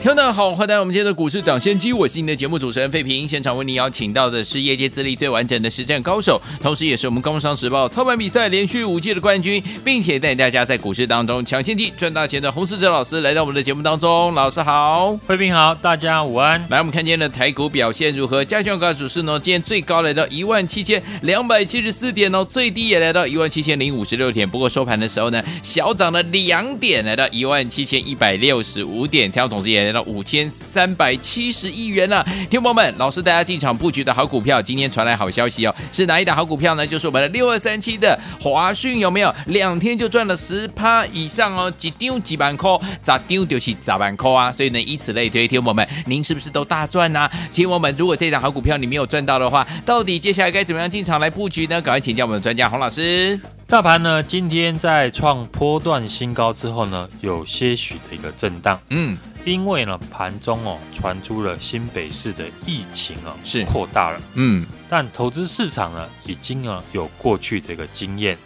听众好，欢迎来到我们今天的股市抢先机，我是您的节目主持人费平。现场为您邀请到的是业界资历最完整的实战高手，同时也是我们工商时报操盘比赛连续五届的冠军，并且带大家在股市当中抢先机赚大钱的洪士哲老师来到我们的节目当中。老师好，费平好，大家午安。来，我们看今天的台股表现如何？加权股价指数呢？今天最高来到一万七千两百七十四点哦，最低也来到一万七千零五十六点。不过收盘的时候呢，小涨了两点，来到一万七千一百六十五点，成总值也来到五千三百七十亿元了，听众朋友们，老师带大家进场布局的好股票，今天传来好消息哦，是哪一档好股票呢？就是我们的六二三七的华讯，有没有？两天就赚了十趴以上哦，几丢几万扣，咋丢就是咋万扣啊！所以呢，以此类推，听众朋友们，您是不是都大赚呢、啊？听众朋友们，如果这档好股票你没有赚到的话，到底接下来该怎么样进场来布局呢？赶快请教我们的专家洪老师。大盘呢，今天在创波段新高之后呢，有些许的一个震荡。嗯。因为呢，盘中哦传出了新北市的疫情啊是。扩大了，嗯，但投资市场呢已经呢有过去的一个经验，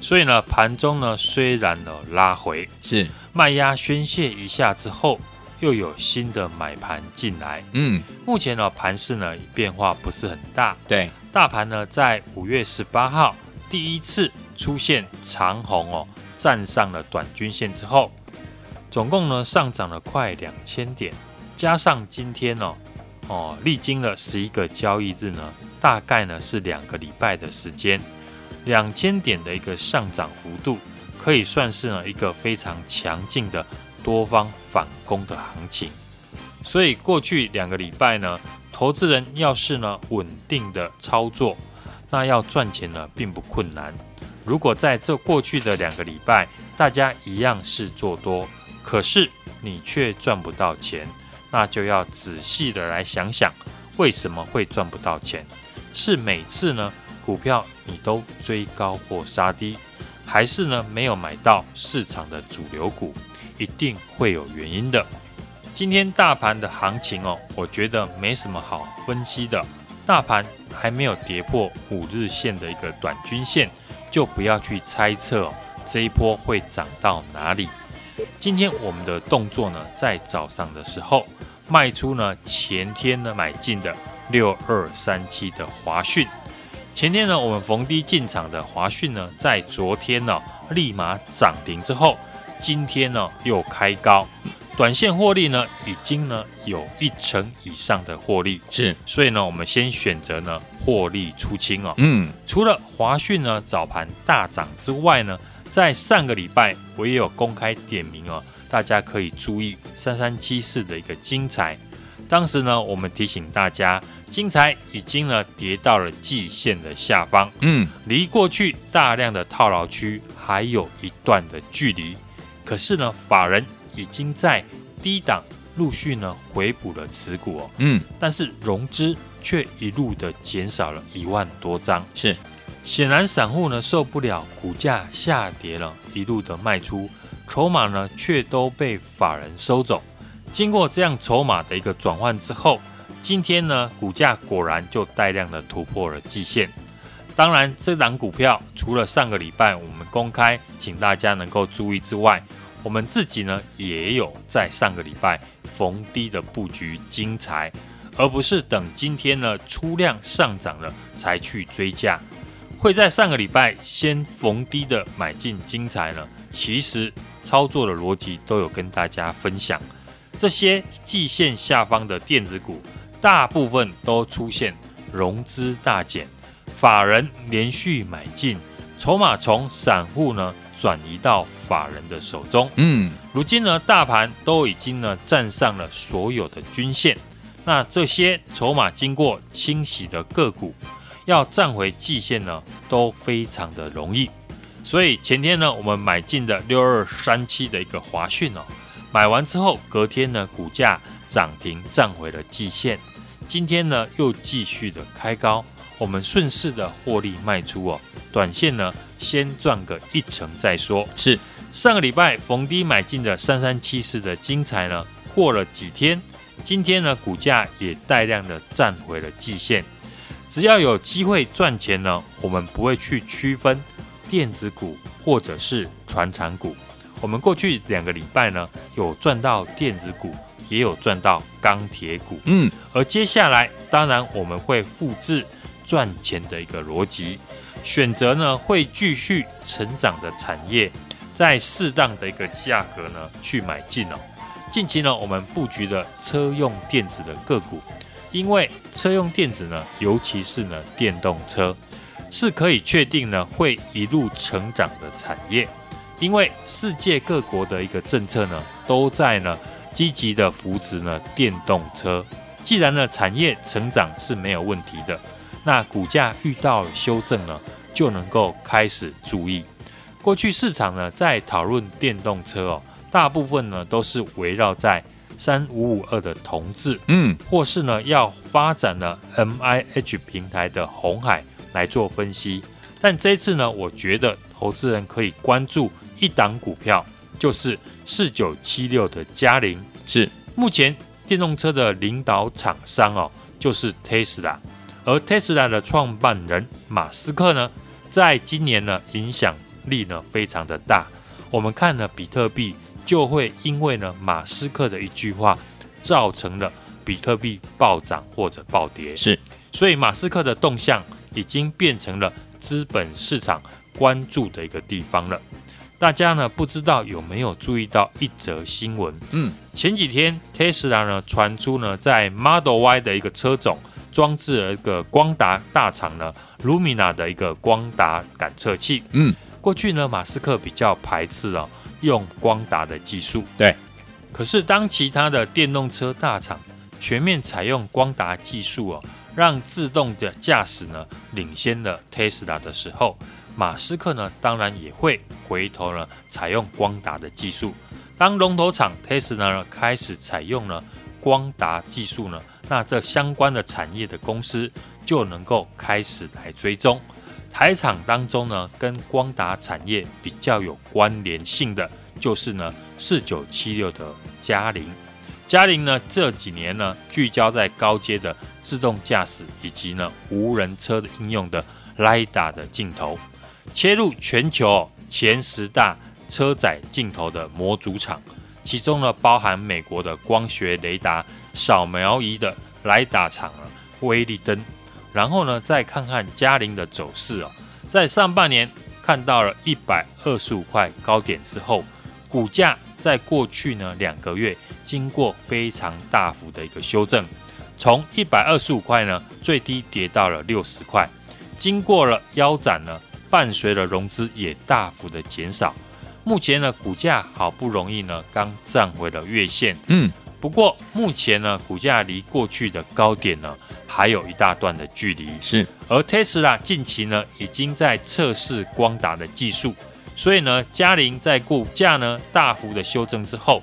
所以呢盘中呢虽然呢拉回是。卖压宣泄一下之后，又有新的买盘进来，嗯，目前呢盘势呢变化不是很大，对，大盘呢在五月十八号第一次出现长红哦，站上了短均线之后。总共呢上涨了快两千点，加上今天呢，哦，历经了十一个交易日呢，大概呢是两个礼拜的时间，两千点的一个上涨幅度，可以算是呢一个非常强劲的多方反攻的行情。所以过去两个礼拜呢，投资人要是呢稳定的操作，那要赚钱呢并不困难。如果在这过去的两个礼拜，大家一样是做多。可是你却赚不到钱，那就要仔细的来想想，为什么会赚不到钱？是每次呢股票你都追高或杀低，还是呢没有买到市场的主流股？一定会有原因的。今天大盘的行情哦，我觉得没什么好分析的。大盘还没有跌破五日线的一个短均线，就不要去猜测哦，这一波会涨到哪里。今天我们的动作呢，在早上的时候卖出呢，前天呢买进的六二三七的华讯。前天呢，我们逢低进场的华讯呢，在昨天呢立马涨停之后，今天呢又开高，短线获利呢已经呢有一成以上的获利，是，所以呢我们先选择呢获利出清哦。嗯，除了华讯呢早盘大涨之外呢。在上个礼拜，我也有公开点名哦，大家可以注意三三七四的一个精彩。当时呢，我们提醒大家，精彩已经呢跌到了季线的下方，嗯，离过去大量的套牢区还有一段的距离。可是呢，法人已经在低档陆续呢回补了持股哦，嗯，但是融资却一路的减少了一万多张，是。显然，散户呢受不了股价下跌了，一路的卖出，筹码呢却都被法人收走。经过这样筹码的一个转换之后，今天呢股价果然就带量的突破了季线。当然，这档股票除了上个礼拜我们公开，请大家能够注意之外，我们自己呢也有在上个礼拜逢低的布局精材，而不是等今天呢出量上涨了才去追价。会在上个礼拜先逢低的买进精彩呢？其实操作的逻辑都有跟大家分享。这些季线下方的电子股，大部分都出现融资大减，法人连续买进，筹码从散户呢转移到法人的手中。嗯，如今呢大盘都已经呢站上了所有的均线，那这些筹码经过清洗的个股。要站回季线呢，都非常的容易。所以前天呢，我们买进的六二三七的一个华讯哦，买完之后隔天呢，股价涨停站回了季线。今天呢，又继续的开高，我们顺势的获利卖出哦，短线呢先赚个一成再说。是上个礼拜逢低买进的三三七四的精材呢，过了几天，今天呢股价也带量的站回了季线。只要有机会赚钱呢，我们不会去区分电子股或者是传产股。我们过去两个礼拜呢，有赚到电子股，也有赚到钢铁股。嗯，而接下来当然我们会复制赚钱的一个逻辑，选择呢会继续成长的产业，在适当的一个价格呢去买进哦。近期呢，我们布局了车用电子的个股，因为车用电子呢，尤其是呢电动车，是可以确定呢会一路成长的产业。因为世界各国的一个政策呢，都在呢积极的扶持呢电动车。既然呢产业成长是没有问题的，那股价遇到修正呢，就能够开始注意。过去市场呢在讨论电动车哦，大部分呢都是围绕在三五五二的同志，嗯，或是呢要发展呢 MIH 平台的红海来做分析。但这次呢，我觉得投资人可以关注。一档股票就是四九七六的嘉陵，是目前电动车的领导厂商哦，就是 Tesla，而 Tesla 的创办人马斯克呢，在今年呢影响力呢非常的大。我们看呢，比特币就会因为呢马斯克的一句话，造成了比特币暴涨或者暴跌。是，所以马斯克的动向已经变成了资本市场关注的一个地方了。大家呢不知道有没有注意到一则新闻？嗯，前几天 Tesla 呢传出呢在 Model Y 的一个车种装置了一个光达大厂呢 Lumina 的一个光达感测器。嗯，过去呢马斯克比较排斥哦用光达的技术。对，可是当其他的电动车大厂全面采用光达技术哦，让自动的驾驶呢领先了 Tesla 的时候。马斯克呢，当然也会回头呢，采用光达的技术。当龙头厂 Tesla 呢开始采用了光达技术呢，那这相关的产业的公司就能够开始来追踪。台厂当中呢，跟光达产业比较有关联性的，就是呢四九七六的佳凌。佳凌呢这几年呢，聚焦在高阶的自动驾驶以及呢无人车的应用的 LIDA 的镜头。切入全球前十大车载镜头的模组厂，其中呢包含美国的光学雷达扫描仪的莱达厂啊，威力登。然后呢再看看嘉陵的走势哦，在上半年看到了一百二十五块高点之后，股价在过去呢两个月经过非常大幅的一个修正，从一百二十五块呢最低跌到了六十块，经过了腰斩呢。伴随了融资也大幅的减少，目前呢股价好不容易呢刚站回了月线，嗯，不过目前呢股价离过去的高点呢还有一大段的距离，是。而 Tesla 近期呢已经在测试光达的技术，所以呢嘉玲在股价呢大幅的修正之后，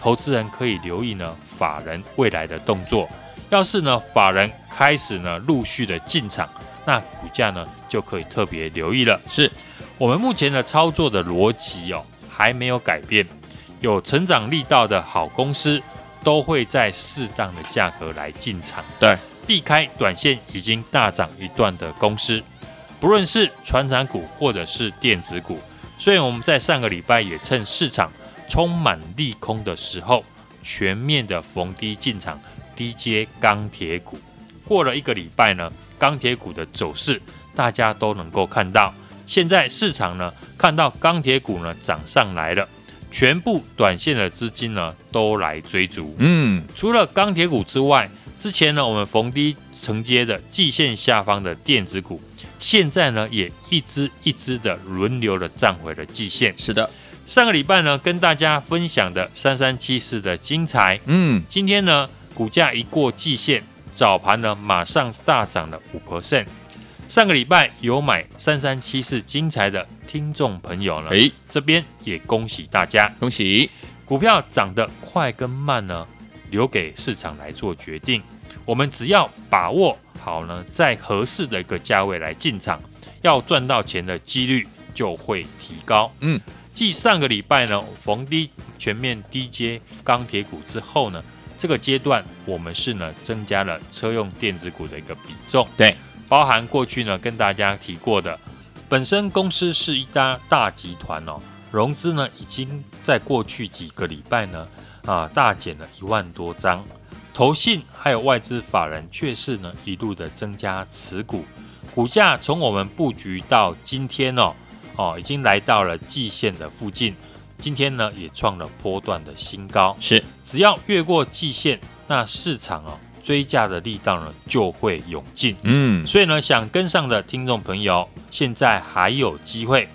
投资人可以留意呢法人未来的动作，要是呢法人开始呢陆续的进场。那股价呢就可以特别留意了。是我们目前的操作的逻辑哦，还没有改变。有成长力道的好公司，都会在适当的价格来进场。对，避开短线已经大涨一段的公司，不论是船产股或者是电子股。所以我们在上个礼拜也趁市场充满利空的时候，全面的逢低进场低阶钢铁股。过了一个礼拜呢。钢铁股的走势，大家都能够看到。现在市场呢，看到钢铁股呢涨上来了，全部短线的资金呢都来追逐。嗯，除了钢铁股之外，之前呢我们逢低承接的季线下方的电子股，现在呢也一支一支的轮流的站回了季线。是的，上个礼拜呢跟大家分享的三三七四的精彩，嗯，今天呢股价一过季线。早盘呢，马上大涨了五 percent。上个礼拜有买三三七四精彩的听众朋友呢，诶，这边也恭喜大家，恭喜！股票涨得快跟慢呢，留给市场来做决定。我们只要把握好呢，在合适的一个价位来进场，要赚到钱的几率就会提高。嗯，继上个礼拜呢逢低全面低接钢铁股之后呢，这个阶段我们是呢增加了车用电子股的一个比重。对，包含过去呢跟大家提过的，本身公司是一家大集团哦，融资呢已经在过去几个礼拜呢啊大减了一万多张。投信还有外资法人却是呢一路的增加持股，股价从我们布局到今天哦哦，已经来到了季线的附近，今天呢也创了波段的新高。是，只要越过季线，那市场哦追价的力道呢就会涌进。嗯，所以呢想跟上的听众朋友，现在还有机会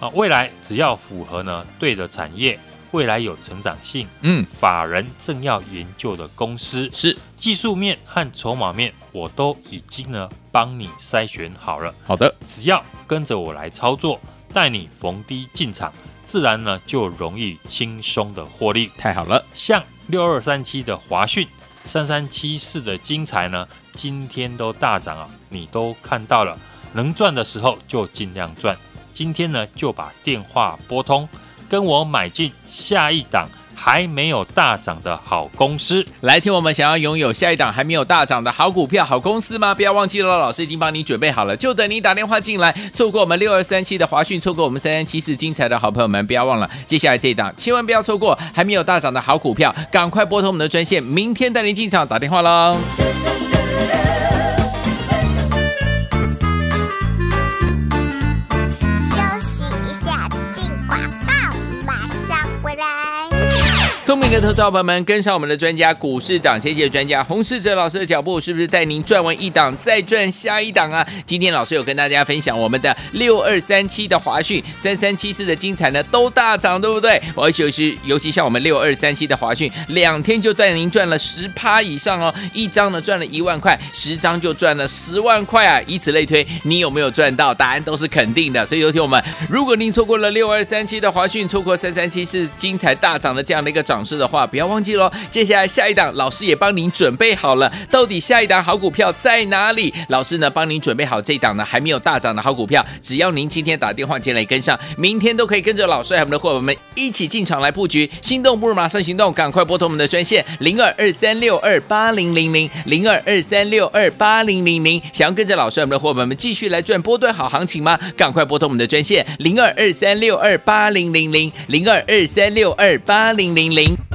啊！未来只要符合呢对的产业。未来有成长性，嗯，法人正要研究的公司是技术面和筹码面，我都已经呢帮你筛选好了。好的，只要跟着我来操作，带你逢低进场，自然呢就容易轻松的获利。太好了，像六二三七的华讯，三三七四的精彩呢，今天都大涨啊，你都看到了，能赚的时候就尽量赚。今天呢就把电话拨通。跟我买进下一档还没有大涨的好公司，来听我们想要拥有下一档还没有大涨的好股票、好公司吗？不要忘记了，老师已经帮你准备好了，就等你打电话进来。错过我们六二三七的华讯，错过我们三三七四精彩的好朋友们，不要忘了，接下来这一档千万不要错过，还没有大涨的好股票，赶快拨通我们的专线，明天带您进场打电话喽。聪明的投资朋友们，跟上我们的专家股市涨先机专家洪世哲老师的脚步，是不是带您赚完一档再赚下一档啊？今天老师有跟大家分享我们的六二三七的华讯、三三七四的精彩呢，都大涨，对不对？而且是尤其像我们六二三七的华讯，两天就带您赚了十趴以上哦，一张呢赚了一万块，十张就赚了十万块啊！以此类推，你有没有赚到？答案都是肯定的。所以有请我们，如果您错过了六二三七的华讯，错过三三七四精彩大涨的这样的一个涨。势的话不要忘记喽，接下来下一档老师也帮您准备好了，到底下一档好股票在哪里？老师呢帮您准备好这一档呢还没有大涨的好股票，只要您今天打电话进来跟上，明天都可以跟着老师和我们的伙伴们一起进场来布局。心动不如马上行动，赶快拨通我们的专线零二二三六二八零零零零二二三六二八零零零，想要跟着老师和我们的伙伴们继续来赚波段好行情吗？赶快拨通我们的专线零二二三六二八零零零零二二三六二八零零零。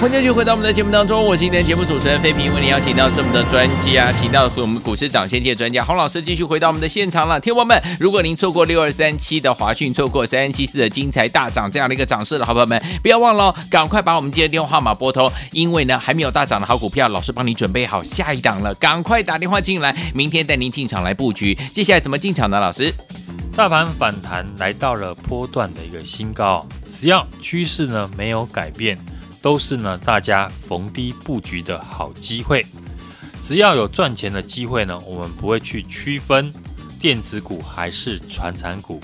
欢迎继续回到我们的节目当中，我是今天节目主持人费平，为您邀请到是我们的专家，请到是我们股市涨先机专家洪老师，继续回到我们的现场了。听友们，如果您错过六二三七的华讯，错过三三七四的精彩大涨这样的一个涨势的好朋友们，不要忘了，赶快把我们今天的电话号码拨通，因为呢还没有大涨的好股票，老师帮你准备好下一档了，赶快打电话进来，明天带您进场来布局。接下来怎么进场呢？老师，大盘反弹来到了波段的一个新高，只要趋势呢没有改变。都是呢，大家逢低布局的好机会。只要有赚钱的机会呢，我们不会去区分电子股还是传产股。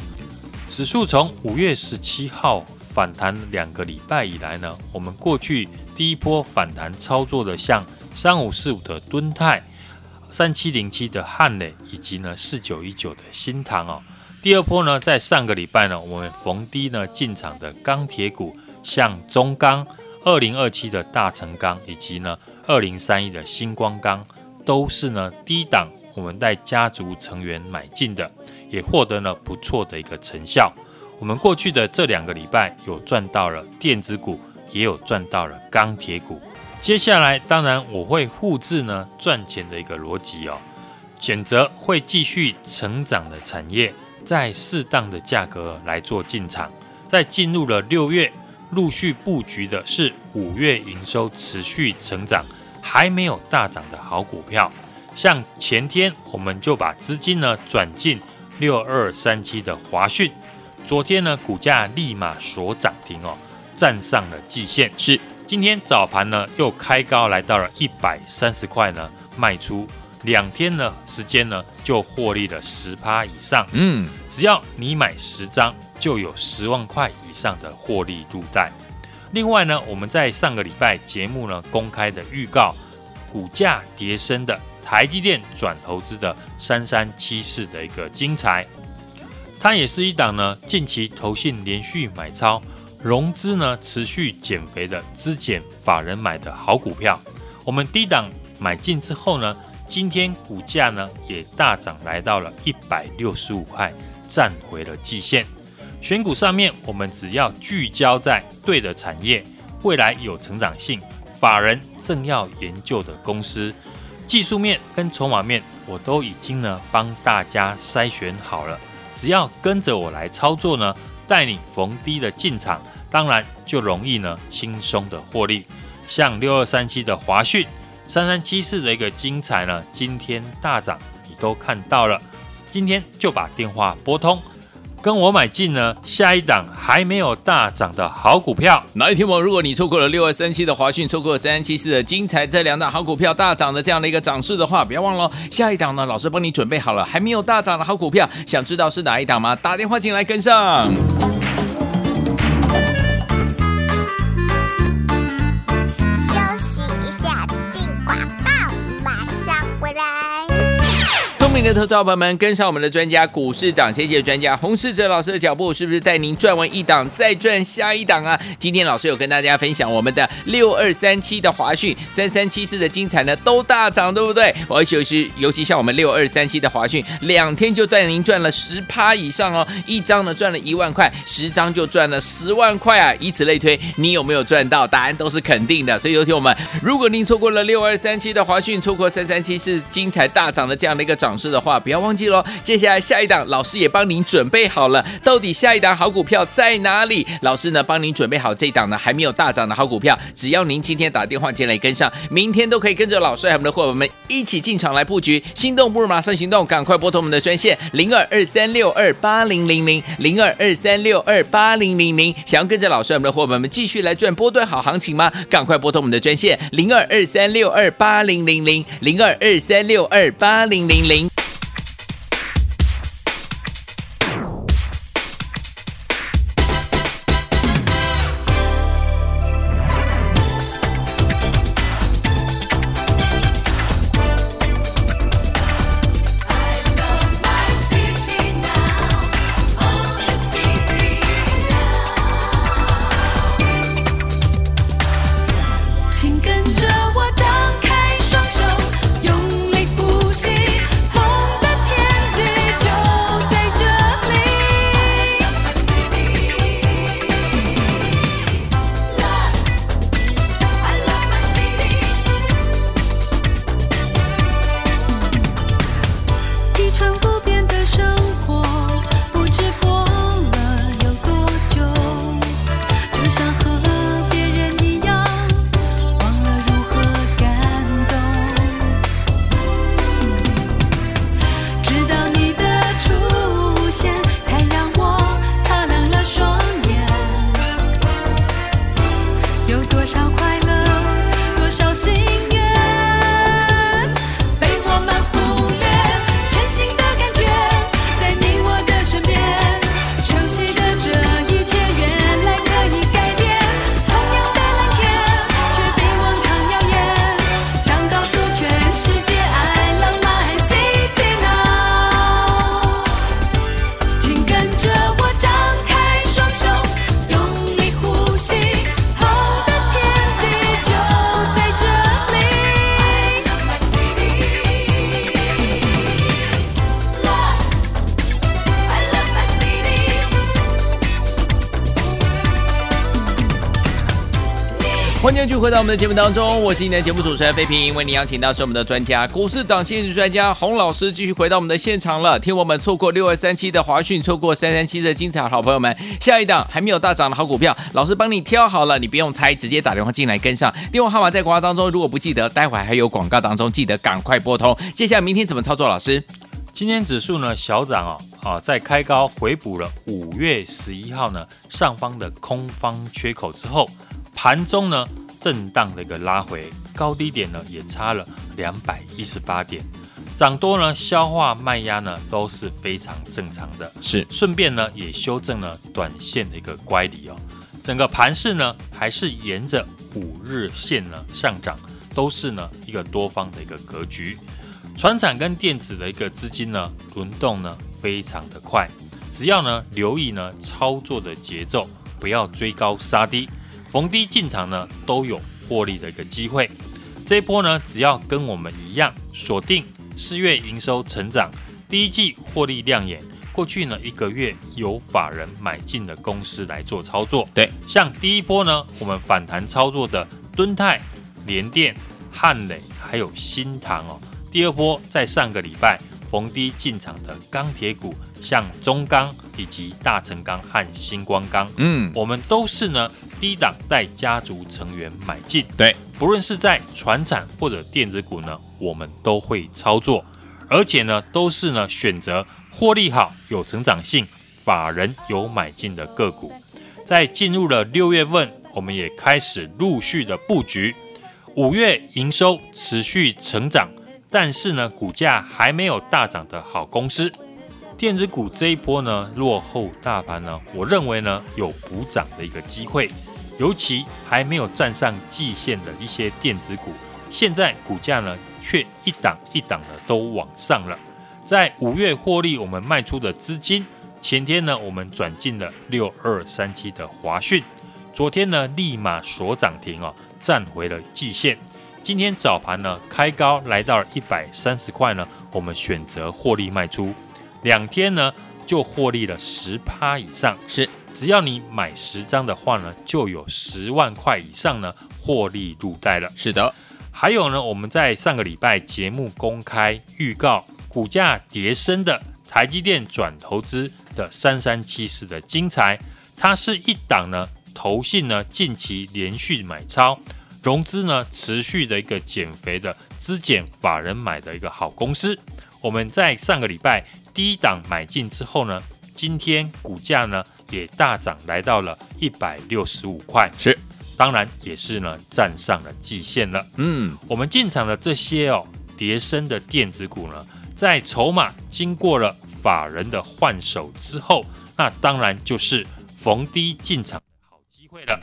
指数从五月十七号反弹两个礼拜以来呢，我们过去第一波反弹操作的，像三五四五的敦泰、三七零七的汉磊，以及呢四九一九的新唐哦。第二波呢，在上个礼拜呢，我们逢低呢进场的钢铁股，像中钢。二零二七的大成钢以及呢二零三一的星光钢都是呢低档，我们带家族成员买进的，也获得了不错的一个成效。我们过去的这两个礼拜有赚到了电子股，也有赚到了钢铁股。接下来当然我会复制呢赚钱的一个逻辑哦，选择会继续成长的产业，在适当的价格来做进场。在进入了六月。陆续布局的是五月营收持续成长，还没有大涨的好股票，像前天我们就把资金呢转进六二三七的华讯，昨天呢股价立马所涨停哦，站上了季线。是，今天早盘呢又开高来到了一百三十块呢，卖出两天呢时间呢就获利了十趴以上。嗯，只要你买十张。就有十万块以上的获利入袋。另外呢，我们在上个礼拜节目呢公开的预告，股价跌升的台积电转投资的三三七四的一个精彩，它也是一档呢近期投信连续买超，融资呢持续减肥的资减法人买的好股票。我们低档买进之后呢，今天股价呢也大涨来到了一百六十五块，站回了季线。选股上面，我们只要聚焦在对的产业，未来有成长性，法人正要研究的公司，技术面跟筹码面，我都已经呢帮大家筛选好了。只要跟着我来操作呢，带你逢低的进场，当然就容易呢轻松的获利。像六二三七的华讯，三三七四的一个精彩呢，今天大涨，你都看到了，今天就把电话拨通。跟我买进呢，下一档还没有大涨的好股票。哪一天我如果你错过了六二三七的华讯，错过了三三七四的精彩这两档好股票大涨的这样的一个涨势的话，不要忘了下一档呢，老师帮你准备好了，还没有大涨的好股票，想知道是哪一档吗？打电话进来跟上。迎的投资朋友们跟上我们的专家股市涨先机专家洪世哲老师的脚步，是不是带您赚完一档再赚下一档啊？今天老师有跟大家分享我们的六二三七的华讯、三三七四的精彩呢，都大涨，对不对？我尤其尤其像我们六二三七的华讯，两天就带您赚了十趴以上哦，一张呢赚了一万块，十张就赚了十万块啊！以此类推，你有没有赚到？答案都是肯定的。所以有请我们，如果您错过了六二三七的华讯，错过三三七四精彩大涨的这样的一个涨势的话，不要忘记喽。接下来下一档，老师也帮您准备好了。到底下一档好股票在哪里？老师呢帮您准备好这一档呢还没有大涨的好股票，只要您今天打电话进来跟上，明天都可以跟着老师和我们的伙伴们一起进场来布局。心动不如马上行动，赶快拨通我们的专线零二二三六二八零零零零二二三六二八零零零。想要跟着老师和我们的伙伴们继续来赚波段好行情吗？赶快拨通我们的专线零二二三六二八零零零零二二三六二八零零零。欢迎继续回到我们的节目当中，我是你的节目主持人费平，为你邀请到是我们的专家，股市涨先机专家洪老师，继续回到我们的现场了。听我们错过六二三七的华讯，错过三三七的精彩好朋友们，下一档还没有大涨的好股票，老师帮你挑好了，你不用猜，直接打电话进来跟上。电话号码在广告当中，如果不记得，待会还有广告当中，记得赶快拨通。接下来明天怎么操作？老师，今天指数呢小涨哦，啊，在开高回补了五月十一号呢上方的空方缺口之后，盘中呢。震荡的一个拉回，高低点呢也差了两百一十八点，涨多呢消化卖压呢都是非常正常的，是。顺便呢也修正了短线的一个乖离哦，整个盘势呢还是沿着五日线呢上涨，都是呢一个多方的一个格局，传产跟电子的一个资金呢轮动呢非常的快，只要呢留意呢操作的节奏，不要追高杀低。逢低进场呢，都有获利的一个机会。这一波呢，只要跟我们一样锁定四月营收成长，第一季获利亮眼，过去呢一个月有法人买进的公司来做操作。对，像第一波呢，我们反弹操作的敦泰、联电、汉磊还有新唐哦。第二波在上个礼拜逢低进场的钢铁股，像中钢以及大成钢和星光钢，嗯，我们都是呢。低档带家族成员买进，对，不论是在船产或者电子股呢，我们都会操作，而且呢，都是呢选择获利好、有成长性、法人有买进的个股。在进入了六月份，我们也开始陆续的布局。五月营收持续成长，但是呢，股价还没有大涨的好公司。电子股这一波呢，落后大盘呢，我认为呢，有补涨的一个机会。尤其还没有站上季线的一些电子股，现在股价呢却一档一档的都往上了。在五月获利我们卖出的资金，前天呢我们转进了六二三七的华讯，昨天呢立马锁涨停哦，站回了季线。今天早盘呢开高来到了一百三十块呢，我们选择获利卖出，两天呢就获利了十趴以上。是，只要你买十张的话呢，就有十万块以上呢获利入袋了。是的，还有呢，我们在上个礼拜节目公开预告，股价跌升的台积电转投资的三三七四的精彩，它是一档呢投信呢近期连续买超。融资呢持续的一个减肥的资减法人买的一个好公司，我们在上个礼拜低档买进之后呢，今天股价呢也大涨来到了一百六十五块，是，当然也是呢站上了季线了。嗯，我们进场的这些哦叠升的电子股呢，在筹码经过了法人的换手之后，那当然就是逢低进场的好机会了，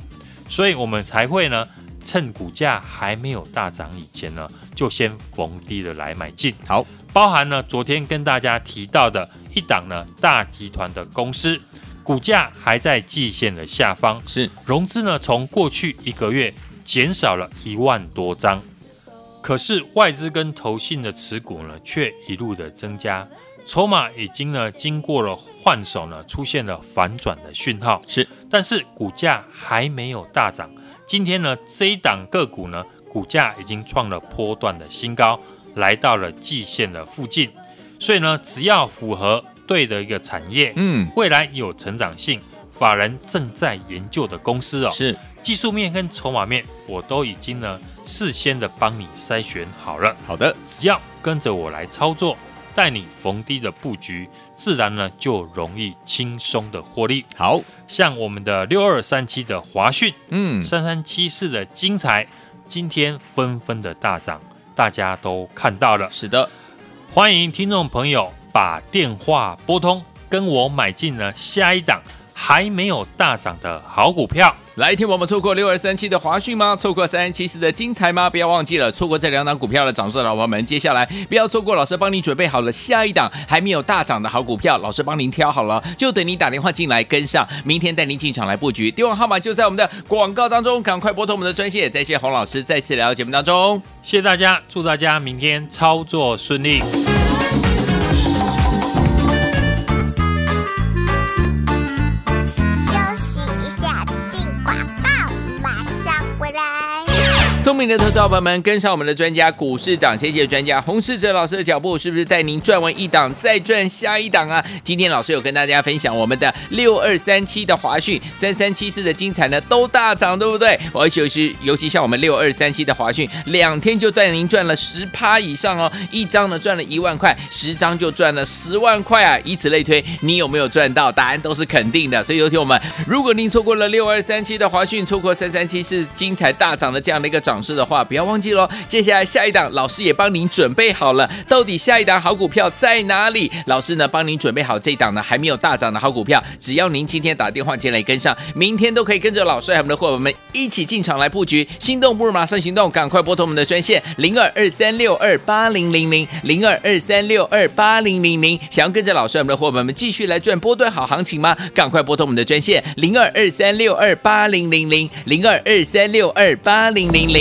所以我们才会呢。趁股价还没有大涨以前呢，就先逢低的来买进。好，包含呢昨天跟大家提到的一档呢大集团的公司，股价还在季线的下方，是。融资呢从过去一个月减少了一万多张，可是外资跟投信的持股呢却一路的增加，筹码已经呢经过了换手呢出现了反转的讯号，是，但是股价还没有大涨。今天呢，这一档个股呢，股价已经创了波段的新高，来到了季线的附近。所以呢，只要符合对的一个产业，嗯，未来有成长性，法人正在研究的公司哦，是技术面跟筹码面，我都已经呢事先的帮你筛选好了。好的，只要跟着我来操作。带你逢低的布局，自然呢就容易轻松的获利。好像我们的六二三七的华讯，嗯，三三七四的精彩，今天纷纷的大涨，大家都看到了。是的，欢迎听众朋友把电话拨通，跟我买进了下一档还没有大涨的好股票。来，听我们错过六二三七的华讯吗？错过三三七四的精彩吗？不要忘记了，错过这两档股票的涨势，老朋友们，接下来不要错过老师帮你准备好了下一档还没有大涨的好股票，老师帮您挑好了，就等你打电话进来跟上，明天带您进场来布局。电话号码就在我们的广告当中，赶快拨通我们的专线。再谢洪老师再次来到节目当中，谢谢大家，祝大家明天操作顺利。聪明的投资者朋友们，跟上我们的专家股市涨先机专家洪世哲老师的脚步，是不是带您赚完一档再赚下一档啊？今天老师有跟大家分享我们的六二三七的华讯、三三七四的精彩呢，都大涨，对不对？而且尤其尤其像我们六二三七的华讯，两天就带您赚了十趴以上哦，一张呢赚了一万块，十张就赚了十万块啊！以此类推，你有没有赚到？答案都是肯定的。所以有请我们，如果您错过了六二三七的华讯，错过三三七四精彩大涨的这样的一个涨。涨势的话，不要忘记喽。接下来下一档，老师也帮您准备好了。到底下一档好股票在哪里？老师呢，帮您准备好这一档呢还没有大涨的好股票。只要您今天打电话进来跟上，明天都可以跟着老师和我们的伙伴们一起进场来布局。心动不如马上行动，赶快拨通我们的专线零二二三六二八零零零零二二三六二八零零零。想要跟着老师和我们的伙伴们继续来赚波段好行情吗？赶快拨通我们的专线零二二三六二八零零零零二二三六二八零零零。